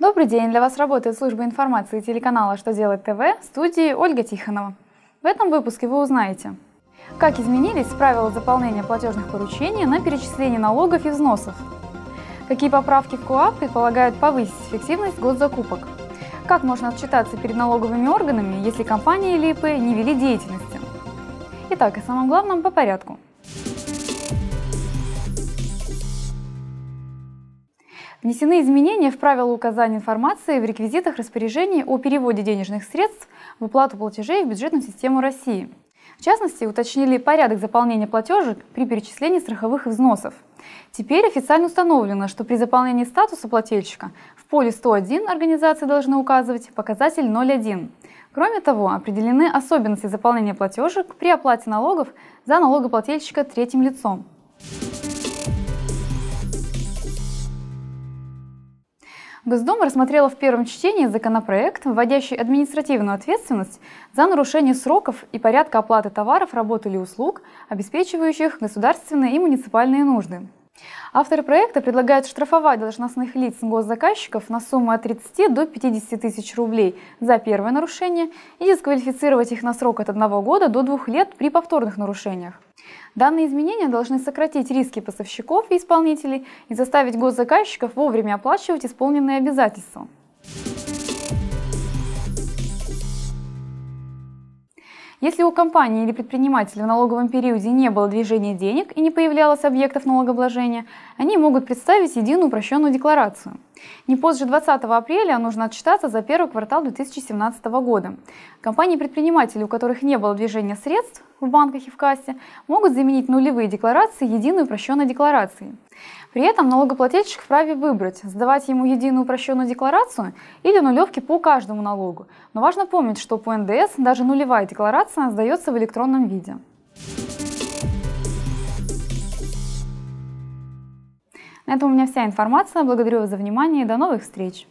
Добрый день! Для вас работает служба информации телеканала «Что делать ТВ» в студии Ольга Тихонова. В этом выпуске вы узнаете, как изменились правила заполнения платежных поручений на перечисление налогов и взносов, какие поправки в КОАП предполагают повысить эффективность госзакупок, как можно отчитаться перед налоговыми органами, если компания или ИП не вели деятельности. Итак, о самом главном по порядку – Внесены изменения в правила указания информации в реквизитах распоряжений о переводе денежных средств в уплату платежей в бюджетную систему России. В частности, уточнили порядок заполнения платежек при перечислении страховых взносов. Теперь официально установлено, что при заполнении статуса плательщика в поле 101 организации должны указывать показатель 01. Кроме того, определены особенности заполнения платежек при оплате налогов за налогоплательщика третьим лицом. Госдума рассмотрела в первом чтении законопроект, вводящий административную ответственность за нарушение сроков и порядка оплаты товаров, работ или услуг, обеспечивающих государственные и муниципальные нужды. Авторы проекта предлагают штрафовать должностных лиц госзаказчиков на сумму от 30 до 50 тысяч рублей за первое нарушение и дисквалифицировать их на срок от одного года до двух лет при повторных нарушениях. Данные изменения должны сократить риски поставщиков и исполнителей и заставить госзаказчиков вовремя оплачивать исполненные обязательства. Если у компании или предпринимателя в налоговом периоде не было движения денег и не появлялось объектов налогообложения, они могут представить единую упрощенную декларацию. Не позже 20 апреля нужно отчитаться за первый квартал 2017 года. Компании-предприниматели, у которых не было движения средств в банках и в кассе, могут заменить нулевые декларации единой упрощенной декларацией. При этом налогоплательщик вправе выбрать, сдавать ему единую упрощенную декларацию или нулевки по каждому налогу. Но важно помнить, что по НДС даже нулевая декларация сдается в электронном виде. На этом у меня вся информация. Благодарю вас за внимание и до новых встреч!